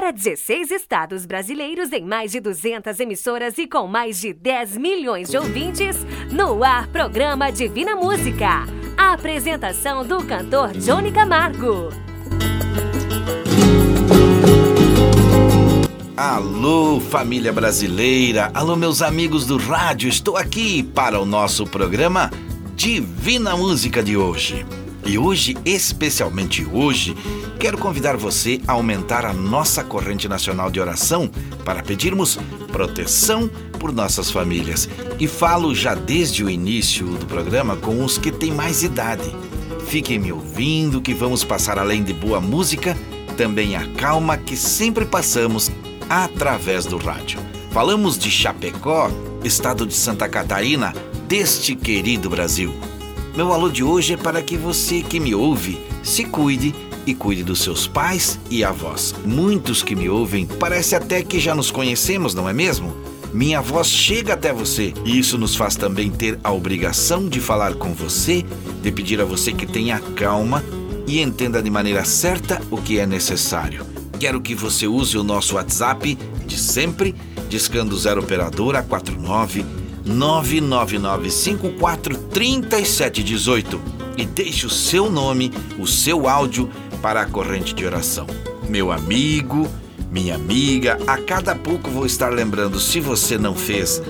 Para 16 estados brasileiros em mais de 200 emissoras e com mais de 10 milhões de ouvintes, no ar programa Divina Música. A apresentação do cantor Johnny Camargo. Alô, família brasileira! Alô, meus amigos do rádio! Estou aqui para o nosso programa Divina Música de hoje. E hoje, especialmente hoje, quero convidar você a aumentar a nossa corrente nacional de oração para pedirmos proteção por nossas famílias. E falo já desde o início do programa com os que têm mais idade. Fiquem me ouvindo que vamos passar além de boa música, também a calma que sempre passamos através do rádio. Falamos de Chapecó, estado de Santa Catarina, deste querido Brasil. Meu alô de hoje é para que você que me ouve se cuide e cuide dos seus pais e avós. Muitos que me ouvem parece até que já nos conhecemos, não é mesmo? Minha voz chega até você e isso nos faz também ter a obrigação de falar com você, de pedir a você que tenha calma e entenda de maneira certa o que é necessário. Quero que você use o nosso WhatsApp de sempre, discando 0 operadora 49 999543718 e deixe o seu nome, o seu áudio para a corrente de oração. Meu amigo, minha amiga, a cada pouco vou estar lembrando, se você não fez,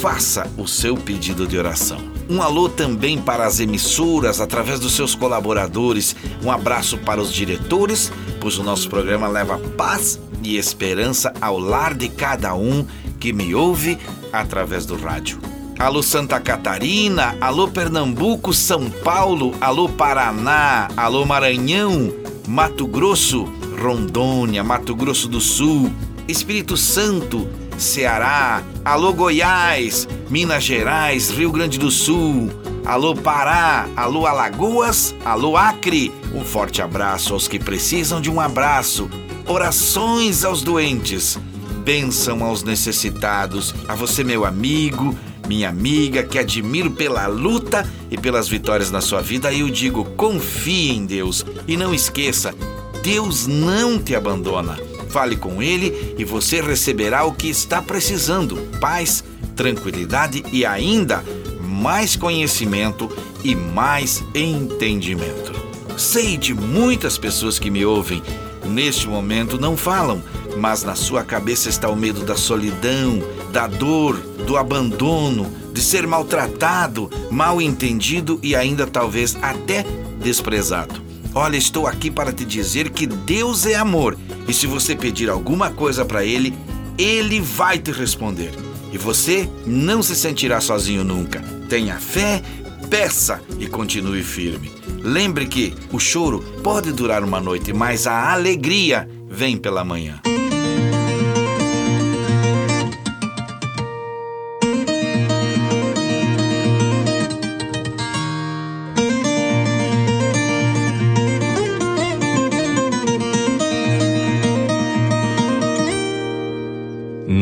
faça o seu pedido de oração. Um alô também para as emissoras através dos seus colaboradores. Um abraço para os diretores pois o nosso programa leva paz e esperança ao lar de cada um que me ouve através do rádio. Alô Santa Catarina, alô Pernambuco, São Paulo, alô Paraná, alô Maranhão, Mato Grosso, Rondônia, Mato Grosso do Sul, Espírito Santo, Ceará, alô Goiás, Minas Gerais, Rio Grande do Sul, alô Pará, alô Alagoas, alô Acre. Um forte abraço aos que precisam de um abraço. Orações aos doentes. Bênção aos necessitados. A você, meu amigo, minha amiga, que admiro pela luta e pelas vitórias na sua vida, eu digo: confie em Deus e não esqueça, Deus não te abandona. Fale com Ele e você receberá o que está precisando: paz, tranquilidade e ainda mais conhecimento e mais entendimento. Sei de muitas pessoas que me ouvem, neste momento não falam, mas na sua cabeça está o medo da solidão, da dor, do abandono, de ser maltratado, mal entendido e ainda talvez até desprezado. Olha, estou aqui para te dizer que Deus é amor e se você pedir alguma coisa para Ele, Ele vai te responder. E você não se sentirá sozinho nunca. Tenha fé, peça e continue firme. Lembre que o choro pode durar uma noite, mas a alegria vem pela manhã.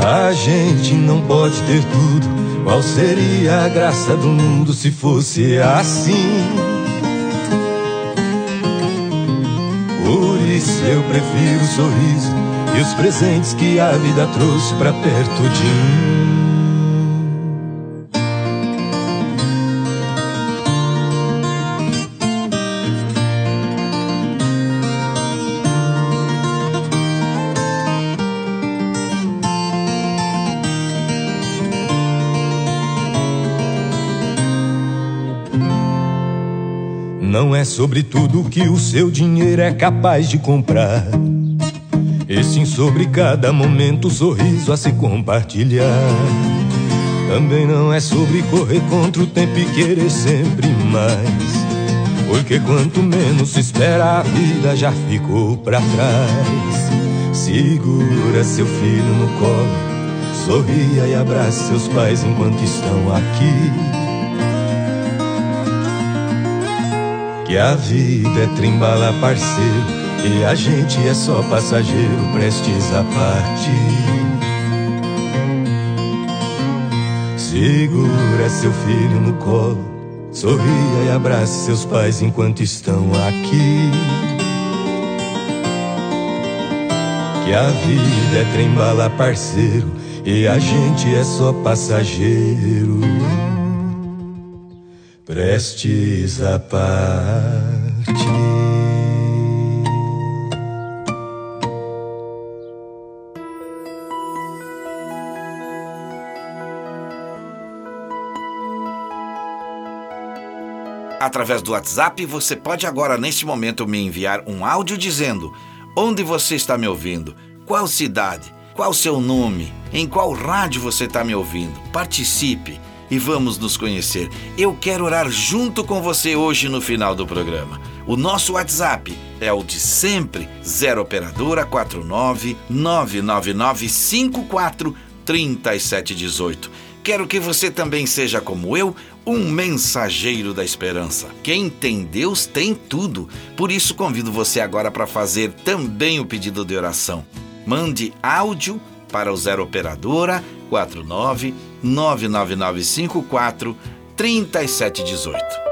A gente não pode ter tudo. Qual seria a graça do mundo se fosse assim? Por isso eu prefiro o sorriso e os presentes que a vida trouxe pra perto de mim. É sobre tudo que o seu dinheiro é capaz de comprar. E sim sobre cada momento, sorriso a se compartilhar. Também não é sobre correr contra o tempo e querer sempre mais. Porque quanto menos se espera, a vida já ficou para trás. Segura seu filho no colo, sorria e abrace seus pais enquanto estão aqui. Que a vida é trimbala, parceiro, e a gente é só passageiro, prestes a partir. Segura seu filho no colo, sorria e abrace seus pais enquanto estão aqui. Que a vida é trembala, parceiro, e a gente é só passageiro, prestes a partir. Através do WhatsApp, você pode agora, neste momento, me enviar um áudio dizendo onde você está me ouvindo, qual cidade, qual seu nome, em qual rádio você está me ouvindo. Participe e vamos nos conhecer. Eu quero orar junto com você hoje no final do programa. O nosso WhatsApp é o de sempre, 0 operadora 49 999 54 3718. Quero que você também seja como eu, um mensageiro da esperança. Quem tem Deus tem tudo. Por isso convido você agora para fazer também o pedido de oração. Mande áudio para o 0 operadora 49 99954 3718.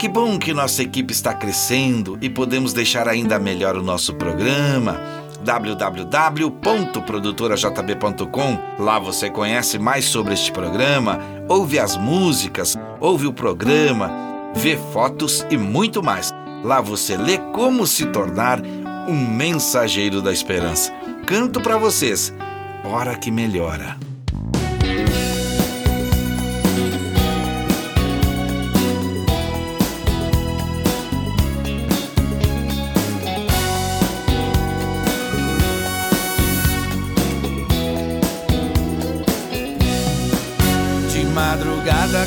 Que bom que nossa equipe está crescendo e podemos deixar ainda melhor o nosso programa www.produtorajb.com. Lá você conhece mais sobre este programa, ouve as músicas, ouve o programa, vê fotos e muito mais. Lá você lê como se tornar um mensageiro da esperança. Canto para vocês. Hora que melhora. madrugada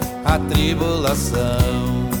a tribulação.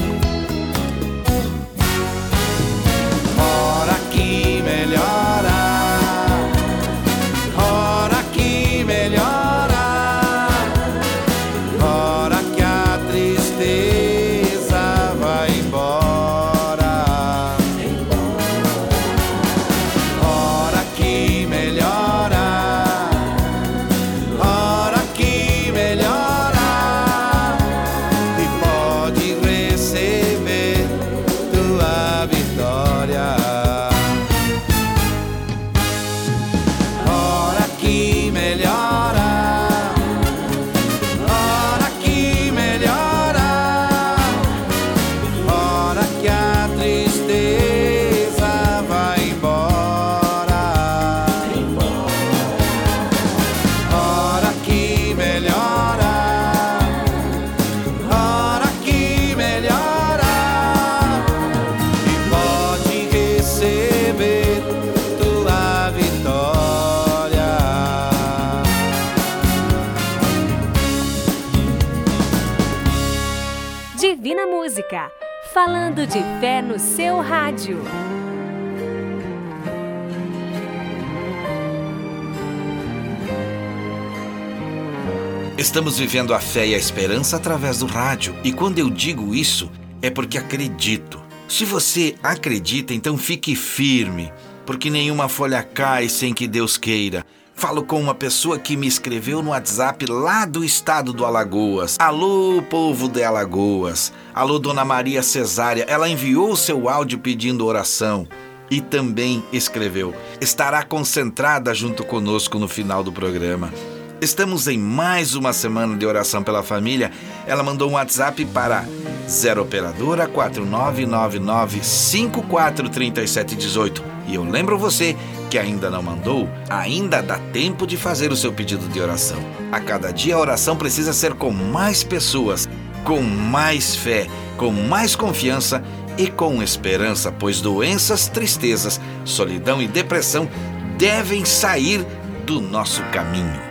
Yeah. Falando de fé no seu rádio. Estamos vivendo a fé e a esperança através do rádio, e quando eu digo isso, é porque acredito. Se você acredita, então fique firme, porque nenhuma folha cai sem que Deus queira. Falo com uma pessoa que me escreveu no WhatsApp lá do estado do Alagoas. Alô, povo de Alagoas. Alô, Dona Maria Cesária. Ela enviou o seu áudio pedindo oração e também escreveu: estará concentrada junto conosco no final do programa. Estamos em mais uma semana de oração pela família. Ela mandou um WhatsApp para 0 operadora 4999 543718. E eu lembro você que ainda não mandou, ainda dá tempo de fazer o seu pedido de oração. A cada dia a oração precisa ser com mais pessoas, com mais fé, com mais confiança e com esperança, pois doenças, tristezas, solidão e depressão devem sair do nosso caminho.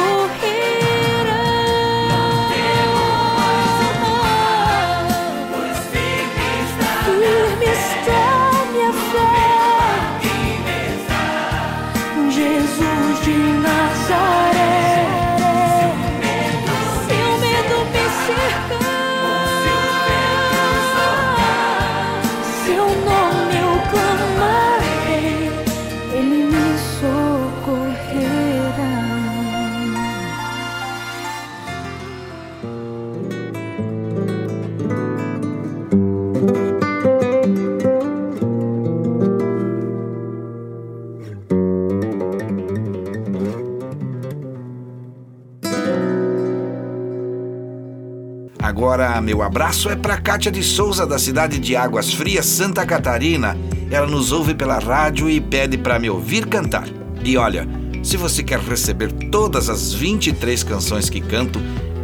Agora meu abraço é para Kátia de Souza, da cidade de Águas Frias, Santa Catarina. Ela nos ouve pela rádio e pede para me ouvir cantar. E olha, se você quer receber todas as 23 canções que canto,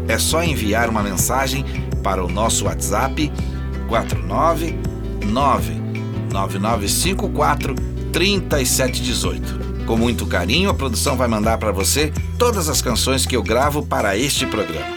é só enviar uma mensagem para o nosso WhatsApp 499 9954 3718. Com muito carinho, a produção vai mandar para você todas as canções que eu gravo para este programa.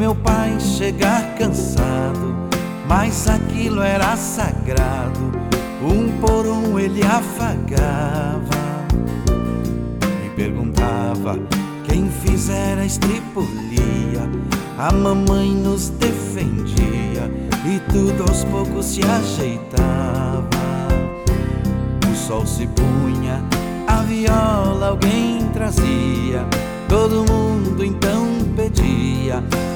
Meu pai chegar cansado, mas aquilo era sagrado um por um ele afagava e perguntava quem fizera estripulia. A mamãe nos defendia e tudo aos poucos se ajeitava. O sol se punha, a viola alguém trazia. Todo mundo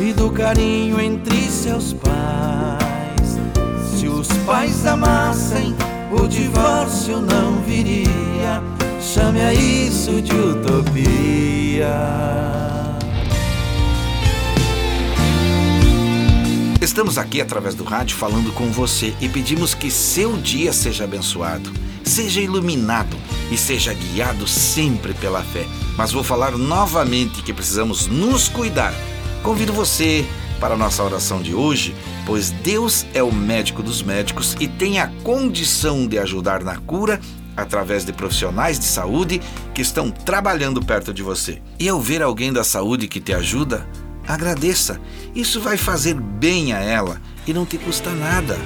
e do carinho entre seus pais. Se os pais amassem, o divórcio não viria. Chame a isso de utopia. Estamos aqui através do rádio falando com você e pedimos que seu dia seja abençoado, seja iluminado e seja guiado sempre pela fé. Mas vou falar novamente que precisamos nos cuidar. Convido você para a nossa oração de hoje, pois Deus é o médico dos médicos e tem a condição de ajudar na cura através de profissionais de saúde que estão trabalhando perto de você. E ao ver alguém da saúde que te ajuda, agradeça. Isso vai fazer bem a ela e não te custa nada.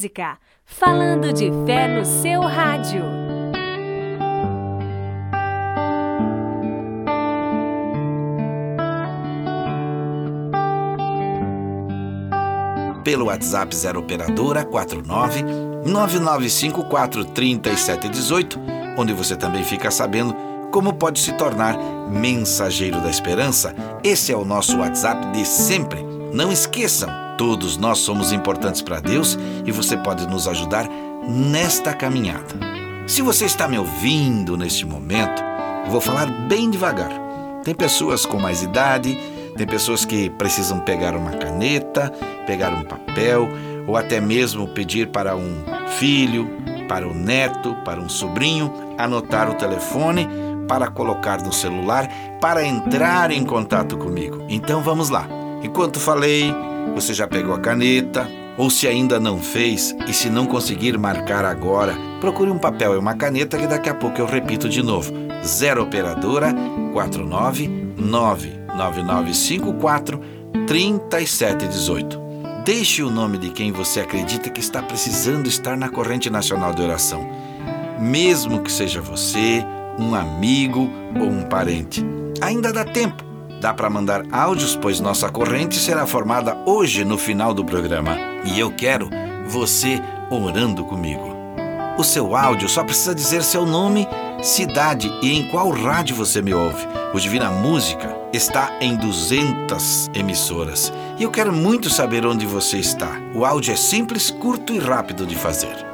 música, falando de fé no seu rádio. Pelo WhatsApp 0 operadora 49 9954 3718, onde você também fica sabendo como pode se tornar mensageiro da esperança. Esse é o nosso WhatsApp de sempre. Não esqueçam todos nós somos importantes para Deus e você pode nos ajudar nesta caminhada. Se você está me ouvindo neste momento, vou falar bem devagar. Tem pessoas com mais idade, tem pessoas que precisam pegar uma caneta, pegar um papel ou até mesmo pedir para um filho, para um neto, para um sobrinho anotar o telefone para colocar no celular para entrar em contato comigo. Então vamos lá. Enquanto falei, você já pegou a caneta, ou se ainda não fez e se não conseguir marcar agora, procure um papel e uma caneta que daqui a pouco eu repito de novo. 0 operadora 499 9954 3718. Deixe o nome de quem você acredita que está precisando estar na corrente nacional de oração. Mesmo que seja você, um amigo ou um parente. Ainda dá tempo. Dá para mandar áudios, pois nossa corrente será formada hoje no final do programa. E eu quero você orando comigo. O seu áudio só precisa dizer seu nome, cidade e em qual rádio você me ouve. O Divina Música está em 200 emissoras. E eu quero muito saber onde você está. O áudio é simples, curto e rápido de fazer.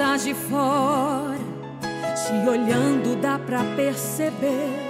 De fora, te olhando, dá pra perceber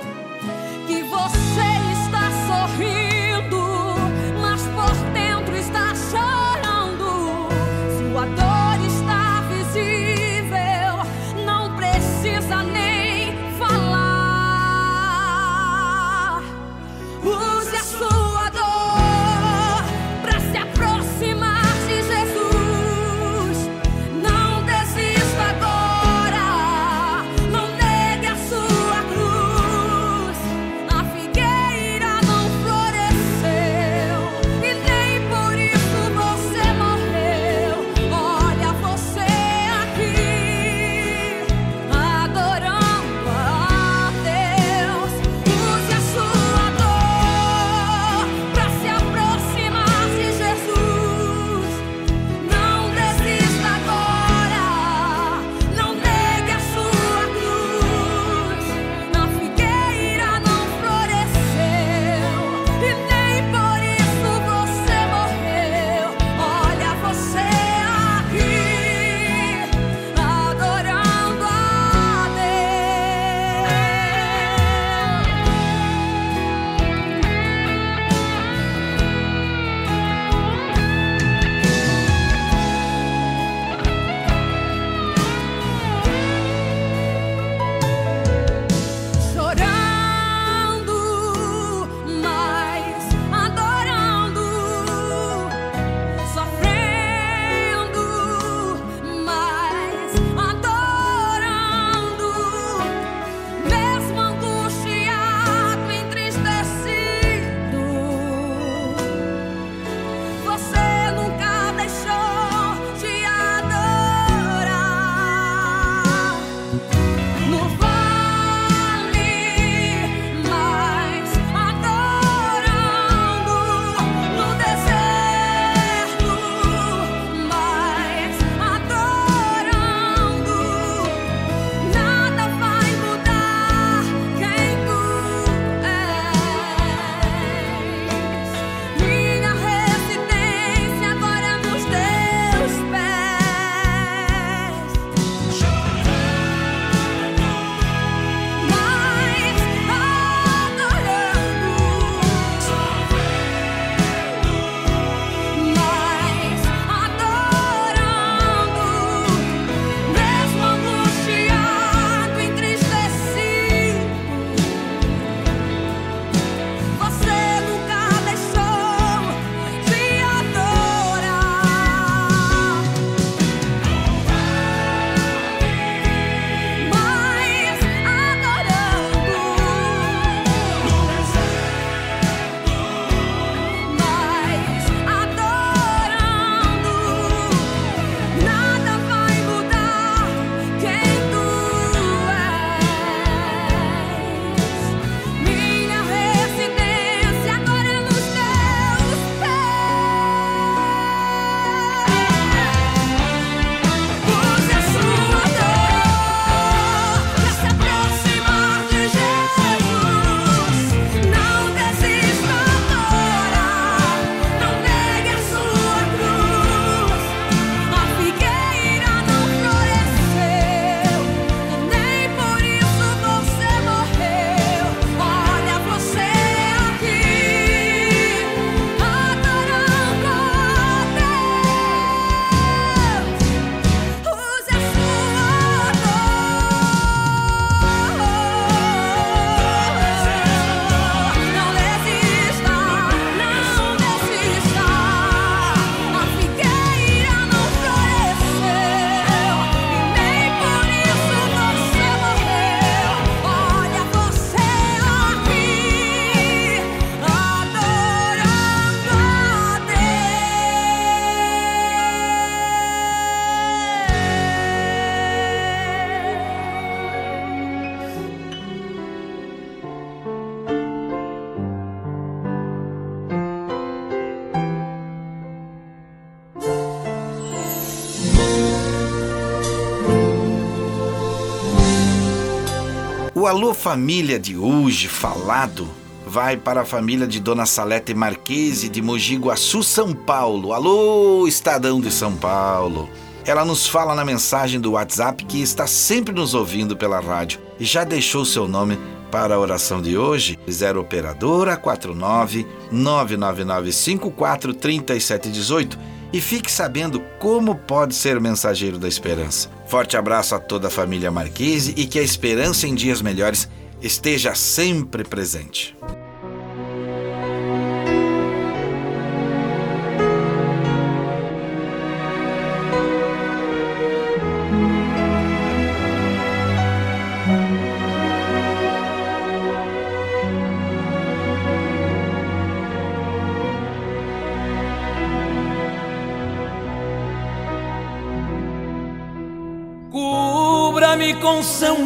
Alô Família de hoje, falado, vai para a família de Dona Salete Marquese de Mogi Guaçu, São Paulo. Alô, Estadão de São Paulo. Ela nos fala na mensagem do WhatsApp que está sempre nos ouvindo pela rádio e já deixou seu nome para a oração de hoje. 0 operadora 49 99954 3718 e fique sabendo como pode ser mensageiro da esperança. Forte abraço a toda a família Marquese e que a esperança em dias melhores esteja sempre presente.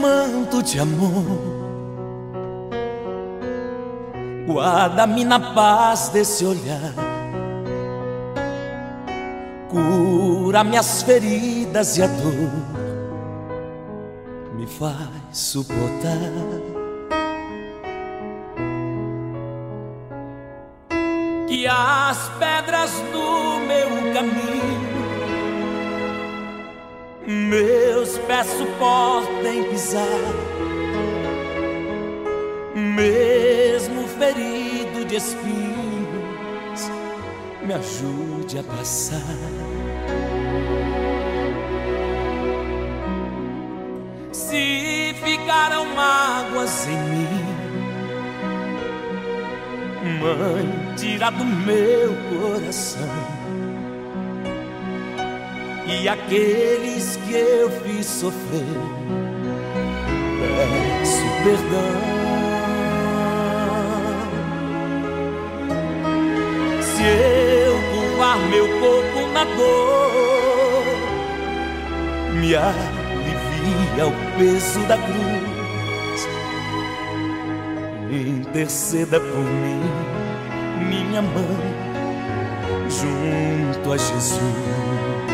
Manto de amor. Guarda-me na paz desse olhar. Cura minhas feridas e a dor me faz suportar. Que as pedras do meu caminho meus pés suportem pisar, mesmo ferido de espinhos, me ajude a passar. Se ficaram mágoas em mim, mãe, tira do meu coração e aqueles que eu fiz sofrer. Peço perdão. Se eu curvar meu corpo na dor, me alivia o peso da cruz. Interceda por mim, minha mãe, junto a Jesus.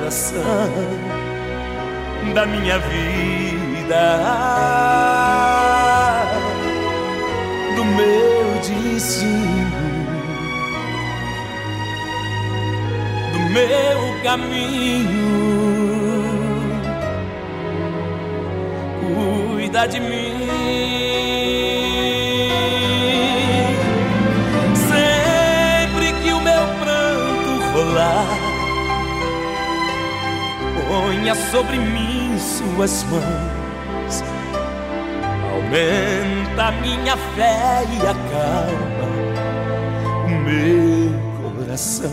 da minha vida, do meu destino, do meu caminho. Cuida de mim. Ponha sobre mim suas mãos. Aumenta minha fé e acalma o meu coração.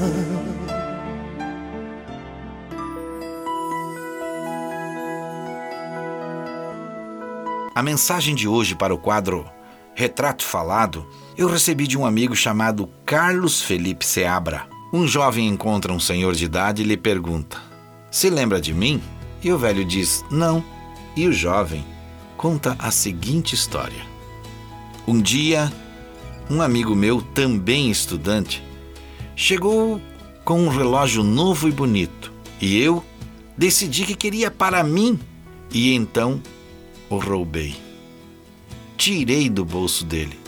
A mensagem de hoje para o quadro Retrato Falado eu recebi de um amigo chamado Carlos Felipe Seabra. Um jovem encontra um senhor de idade e lhe pergunta: Se lembra de mim? E o velho diz: Não. E o jovem conta a seguinte história. Um dia, um amigo meu, também estudante, chegou com um relógio novo e bonito e eu decidi que queria para mim e então o roubei. Tirei do bolso dele.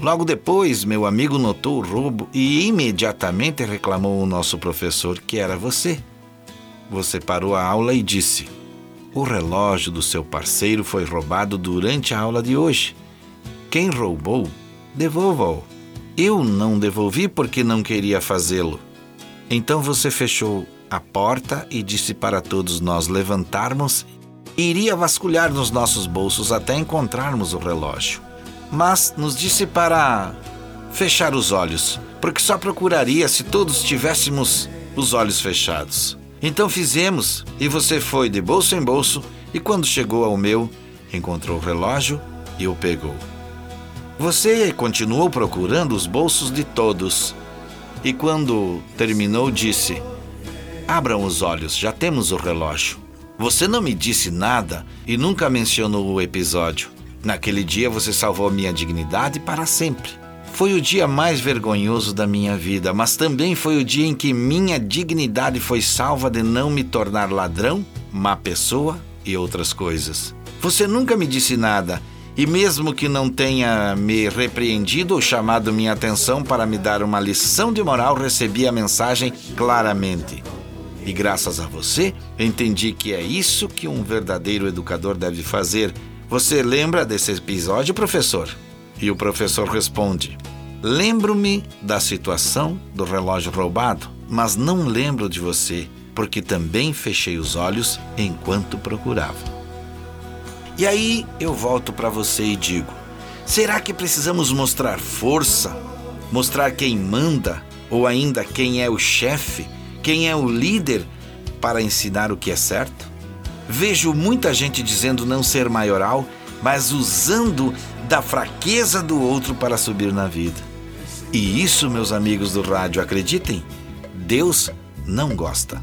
Logo depois, meu amigo notou o roubo e imediatamente reclamou ao nosso professor que era você. Você parou a aula e disse: O relógio do seu parceiro foi roubado durante a aula de hoje. Quem roubou, devolva-o. Eu não devolvi porque não queria fazê-lo. Então você fechou a porta e disse para todos nós levantarmos e iria vasculhar nos nossos bolsos até encontrarmos o relógio. Mas nos disse para fechar os olhos, porque só procuraria se todos tivéssemos os olhos fechados. Então fizemos e você foi de bolso em bolso E quando chegou ao meu, encontrou o relógio e o pegou. Você continuou procurando os bolsos de todos. E quando terminou, disse: Abram os olhos, já temos o relógio. Você não me disse nada e nunca mencionou o episódio. Naquele dia você salvou minha dignidade para sempre. Foi o dia mais vergonhoso da minha vida, mas também foi o dia em que minha dignidade foi salva de não me tornar ladrão, má pessoa e outras coisas. Você nunca me disse nada, e mesmo que não tenha me repreendido ou chamado minha atenção para me dar uma lição de moral, recebi a mensagem claramente. E graças a você, entendi que é isso que um verdadeiro educador deve fazer. Você lembra desse episódio, professor? E o professor responde: Lembro-me da situação do relógio roubado, mas não lembro de você, porque também fechei os olhos enquanto procurava. E aí eu volto para você e digo: será que precisamos mostrar força? Mostrar quem manda? Ou ainda quem é o chefe? Quem é o líder para ensinar o que é certo? Vejo muita gente dizendo não ser maioral, mas usando da fraqueza do outro para subir na vida. E isso, meus amigos do rádio, acreditem, Deus não gosta.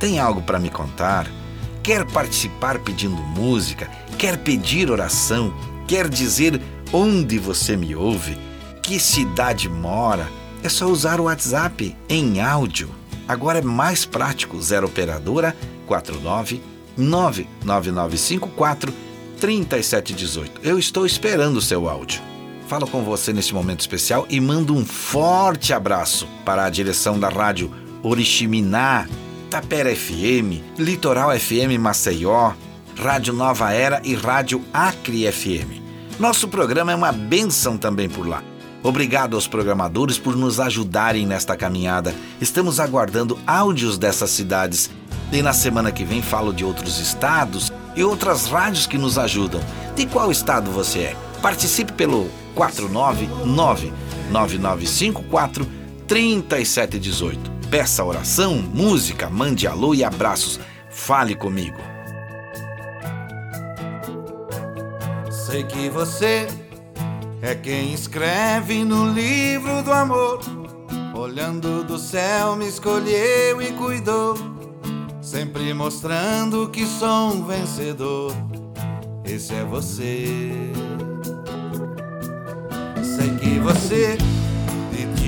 Tem algo para me contar? Quer participar pedindo música? Quer pedir oração? Quer dizer onde você me ouve? Que cidade mora? É só usar o WhatsApp em áudio. Agora é mais prático, zero operadora 49 99954 3718. Eu estou esperando o seu áudio. Falo com você neste momento especial e mando um forte abraço para a direção da rádio Oriximiná, Tapera FM, Litoral FM Maceió, Rádio Nova Era e Rádio Acre FM. Nosso programa é uma benção também por lá. Obrigado aos programadores por nos ajudarem nesta caminhada. Estamos aguardando áudios dessas cidades e na semana que vem falo de outros estados e outras rádios que nos ajudam. De qual estado você é? Participe pelo 499-9954 3718. Peça oração, música, mande alô e abraços. Fale comigo. Sei que você é quem escreve no livro do amor. Olhando do céu, me escolheu e cuidou sempre mostrando que sou um vencedor. esse é você. Sei que você,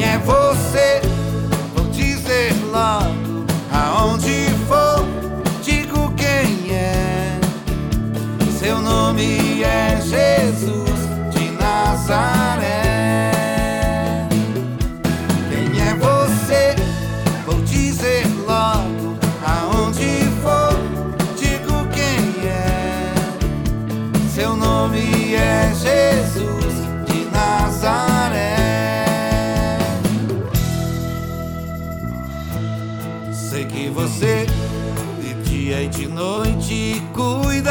Quem é você? Vou dizer logo. Aonde for, digo quem é. Seu nome é Jesus de Nazaré.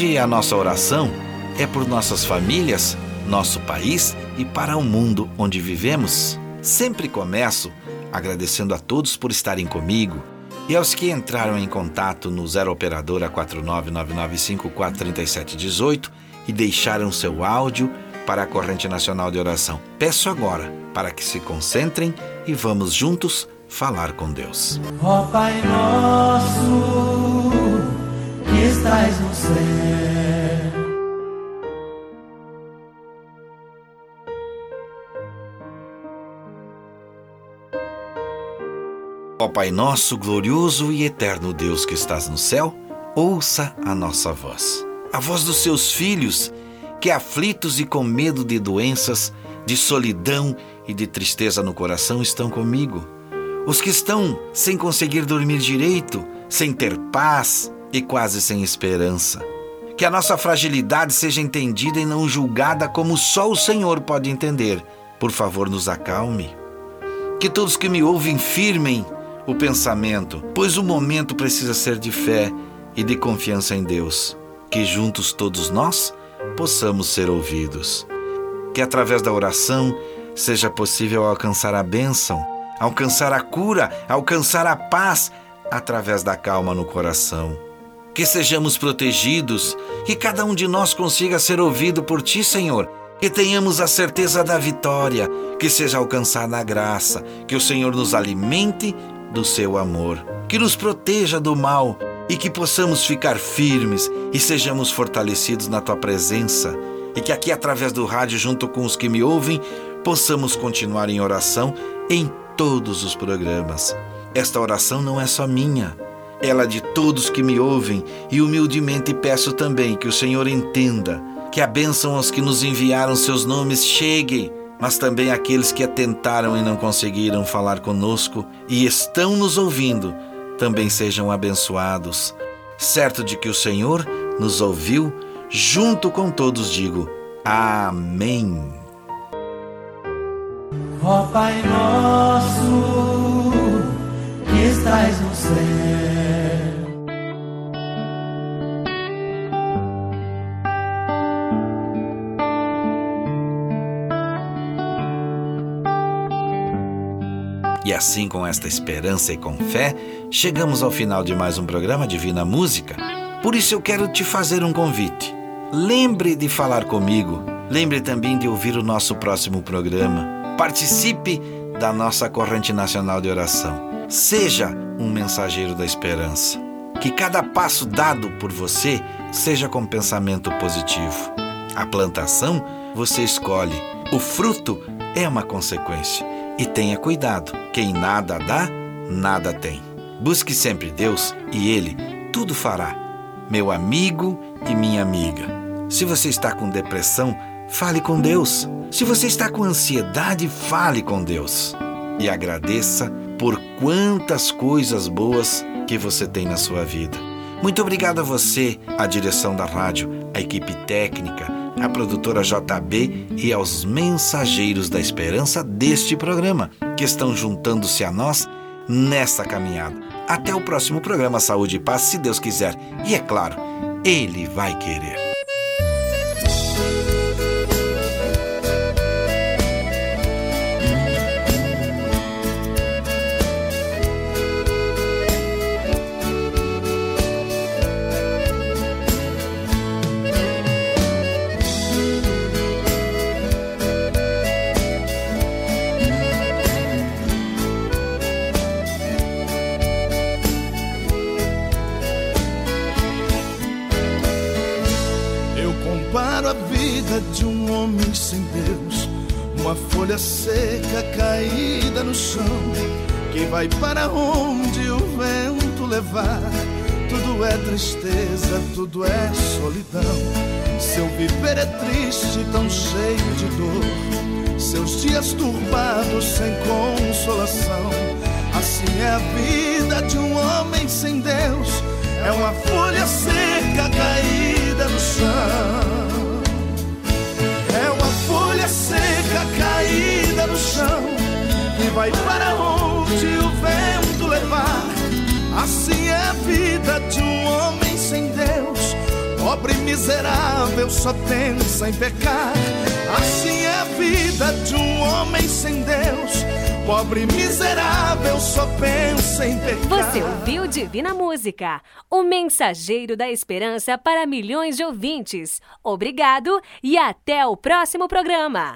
Hoje a nossa oração é por nossas famílias, nosso país e para o mundo onde vivemos. Sempre começo agradecendo a todos por estarem comigo e aos que entraram em contato no 0 operadora 49995433718 e deixaram seu áudio para a corrente nacional de oração. Peço agora para que se concentrem e vamos juntos falar com Deus. Ó Pai nosso, estás no céu. Ó Pai nosso, glorioso e eterno Deus que estás no céu, ouça a nossa voz. A voz dos seus filhos, que aflitos e com medo de doenças, de solidão e de tristeza no coração estão comigo. Os que estão sem conseguir dormir direito, sem ter paz e quase sem esperança. Que a nossa fragilidade seja entendida e não julgada como só o Senhor pode entender. Por favor, nos acalme. Que todos que me ouvem firmem o pensamento, pois o momento precisa ser de fé e de confiança em Deus. Que juntos todos nós possamos ser ouvidos. Que através da oração seja possível alcançar a bênção, alcançar a cura, alcançar a paz através da calma no coração. Que sejamos protegidos, que cada um de nós consiga ser ouvido por Ti, Senhor. Que tenhamos a certeza da vitória, que seja alcançada a graça, que o Senhor nos alimente do seu amor, que nos proteja do mal e que possamos ficar firmes e sejamos fortalecidos na tua presença. E que aqui, através do rádio, junto com os que me ouvem, possamos continuar em oração em todos os programas. Esta oração não é só minha, ela de todos que me ouvem, e humildemente peço também que o Senhor entenda que a bênção aos que nos enviaram seus nomes chegue, mas também aqueles que atentaram e não conseguiram falar conosco e estão nos ouvindo também sejam abençoados. Certo de que o Senhor nos ouviu, junto com todos digo: Amém. Ó Pai nosso, que estás no céu. E assim, com esta esperança e com fé, chegamos ao final de mais um programa Divina Música. Por isso eu quero te fazer um convite. Lembre de falar comigo. Lembre também de ouvir o nosso próximo programa. Participe da nossa corrente nacional de oração. Seja um mensageiro da esperança. Que cada passo dado por você seja com pensamento positivo. A plantação você escolhe, o fruto é uma consequência. E tenha cuidado: quem nada dá, nada tem. Busque sempre Deus e Ele tudo fará. Meu amigo e minha amiga. Se você está com depressão, fale com Deus. Se você está com ansiedade, fale com Deus. E agradeça por quantas coisas boas que você tem na sua vida. Muito obrigado a você, a direção da rádio, a equipe técnica, a produtora JB e aos mensageiros da esperança deste programa, que estão juntando-se a nós nessa caminhada. Até o próximo programa Saúde e Paz, se Deus quiser. E é claro, Ele vai querer. Uma folha seca caída no chão, que vai para onde o vento levar. Tudo é tristeza, tudo é solidão. Seu viver é triste, tão cheio de dor. Seus dias turbados, sem consolação. Assim é a vida de um homem sem Deus. É uma folha seca caída no chão folha seca caída no chão que vai para onde o vento levar. Assim é a vida de um homem sem Deus, pobre e miserável, só pensa em pecar. Assim é a vida de um homem sem Deus pobre miserável só pensa em pecar. Você ouviu Divina Música, o mensageiro da esperança para milhões de ouvintes. Obrigado e até o próximo programa.